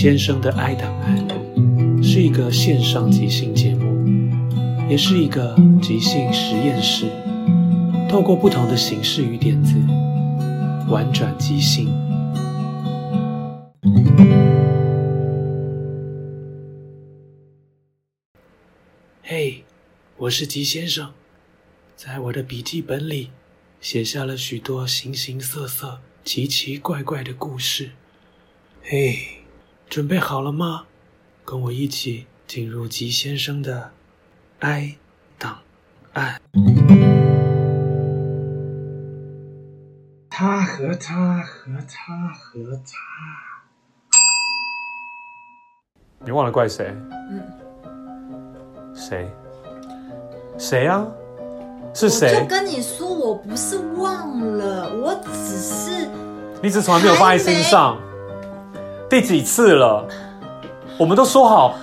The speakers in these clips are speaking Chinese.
先生的 I 档案是一个线上即兴节目，也是一个即兴实验室，透过不同的形式与点子，玩转即兴。嘿，我是吉先生，在我的笔记本里写下了许多形形色色、奇奇怪怪的故事。嘿。准备好了吗？跟我一起进入吉先生的哀档案。他和他和他和他。你忘了怪谁？嗯。谁？谁啊？是谁？我就跟你说，我不是忘了，我只是……你只从来没有放在心上。第几次了？我们都说好。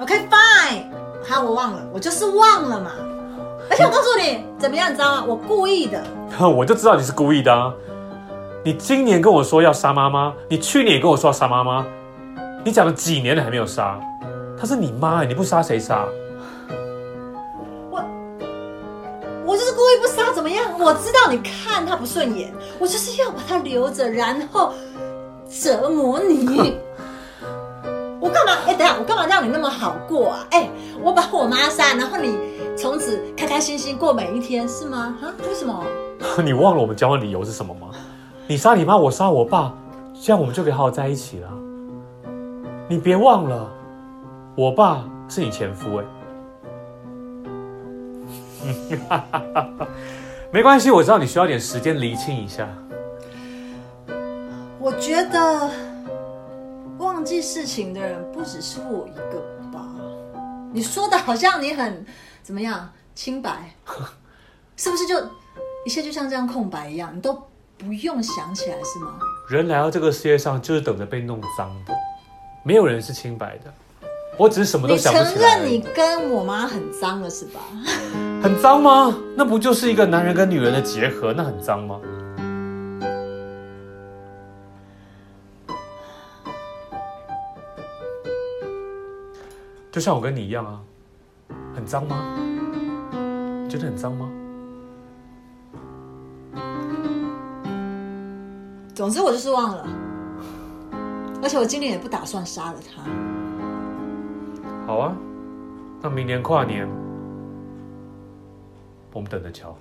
OK fine，好，我忘了，我就是忘了嘛。而且我告诉你，怎么样，你知道吗？我故意的。我就知道你是故意的啊！你今年跟我说要杀妈妈，你去年也跟我说要杀妈妈，你讲了几年了还没有杀？她是你妈，你不杀谁杀？我我就是故意不杀，怎么样？我知道你看她不顺眼，我就是要把她留着，然后。折磨你！我干嘛？哎、欸，等下，我干嘛让你那么好过啊？哎、欸，我把我妈杀，然后你从此开开心心过每一天，是吗？啊？为什么？你忘了我们交换理由是什么吗？你杀你妈，我杀我爸，这样我们就可以好好在一起了。你别忘了，我爸是你前夫哎。没关系，我知道你需要点时间厘清一下。我觉得忘记事情的人不只是我一个吧？你说的好像你很怎么样清白，是不是就一切就像这样空白一样，你都不用想起来是吗？人来到这个世界上就是等着被弄脏的，没有人是清白的。我只是什么都想不起来。你承认你跟我妈很脏了是吧？很脏吗？那不就是一个男人跟女人的结合？那很脏吗？就像我跟你一样啊，很脏吗？觉得很脏吗？总之我就是忘了，而且我今年也不打算杀了他。好啊，那明年跨年，我们等着瞧。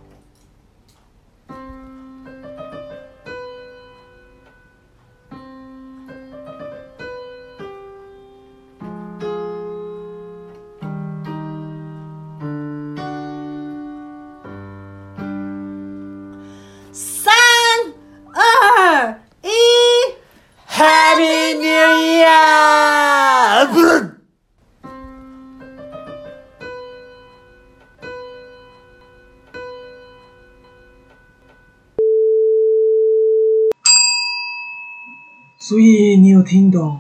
所以你有听懂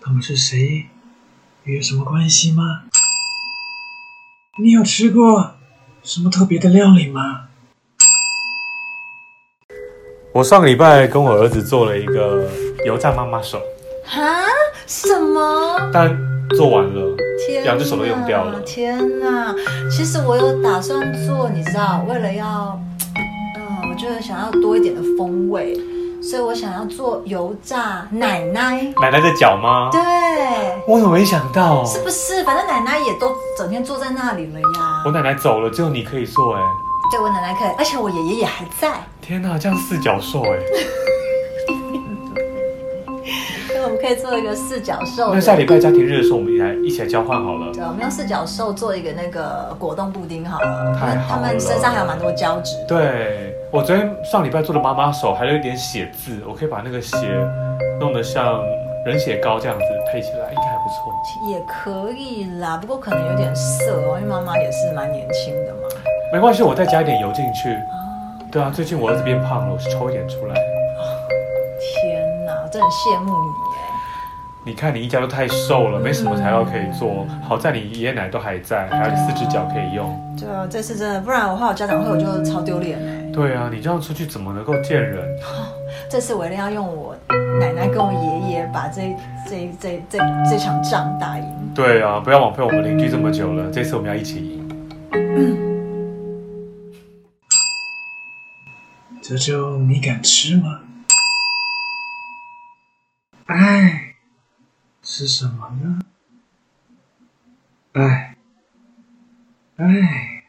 他们是谁，又有什么关系吗？你有吃过什么特别的料理吗？我上个礼拜跟我儿子做了一个油炸妈妈手。哈？什么？但做完了，天，两只手都用掉了。天哪！其实我有打算做，你知道，为了要，嗯，我觉得想要多一点的风味，所以我想要做油炸奶奶。奶奶的脚吗？对。我怎么没想到？是不是？反正奶奶也都整天坐在那里了呀。我奶奶走了，只有你可以做哎。对，我奶奶可以，而且我爷爷也还在。天哪，这样四脚兽哎。我们可以做一个四脚兽。那下礼拜家庭日的时候，我们来一起来交换好了。对，我们用四脚兽做一个那个果冻布丁好了。太好了。他们身上还有蛮多胶质。对，我昨天上礼拜做的妈妈手还有一点血渍，我可以把那个血弄得像人血糕这样子配起来，应该还不错。也可以啦，不过可能有点涩哦，因为妈妈也是蛮年轻的嘛。没关系，我再加一点油进去。啊。对啊，最近我儿子变胖了，我是抽一点出来。天哪，真的很羡慕你。你看你一家都太瘦了，没什么材料可以做。好在你爷爷奶奶都还在，还有四只脚可以用。对啊，这次真的，不然的话我家长会我就超丢脸哎。对啊，你这样出去怎么能够见人？这次我一定要用我奶奶跟我爷爷把这这这这这场仗打赢。对啊，不要枉费我们邻居这么久了，这次我们要一起赢。嗯。这就你敢吃吗？哎。是什么呢？爱，爱。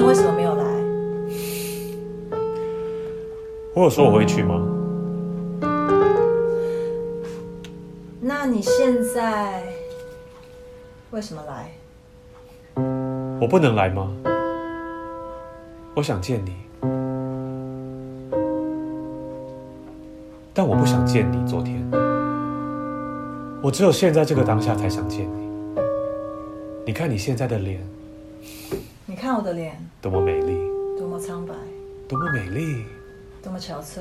你为什么没有来？我有说我会去吗？那你现在为什么来？我不能来吗？我想见你，但我不想见你。昨天，我只有现在这个当下才想见你。你看你现在的脸，你看我的脸，多么美丽，多么苍白，多么美丽，多么憔悴，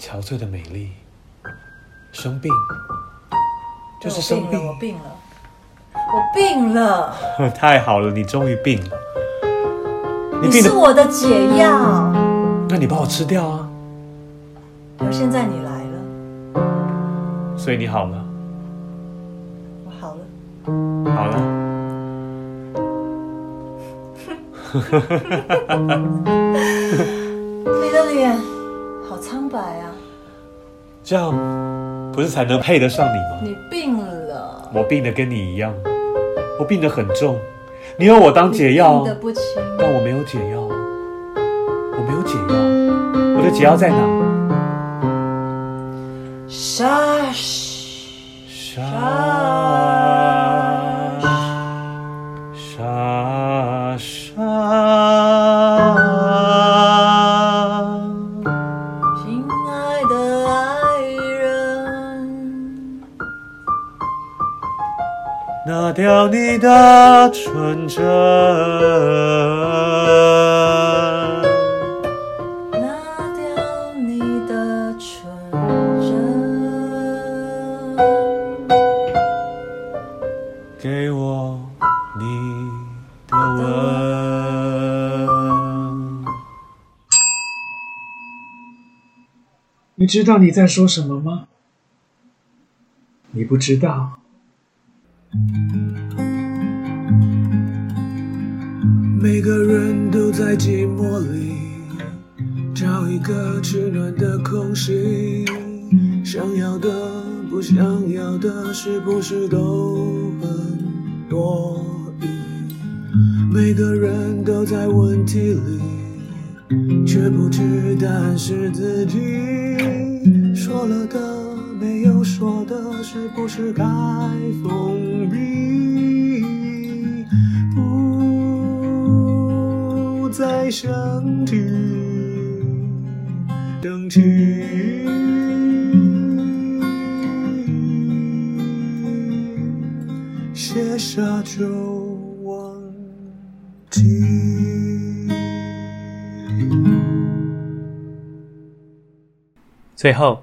憔悴的美丽。生病，就是生病，我病了，我病了。太好了，你终于病了。你是我的解药，那你把我吃掉啊！而现在你来了，所以你好了，我好了，好了。你的脸好苍白啊！这样不是才能配得上你吗？你病了，我病的跟你一样，我病得很重。你有我当解药，但我没有解药，我没有解药，我的解药在哪？沙沙沙掉你的纯真，拿掉你的纯真，给我你的吻。你知道你在说什么吗？你不知道。每个人都在寂寞里找一个取暖的空隙，想要的不想要的，是不是都很多余？每个人都在问题里，却不知答案是自己说了的，没有说的，是不是该封闭？不再想起，想起，写下就忘记。最后。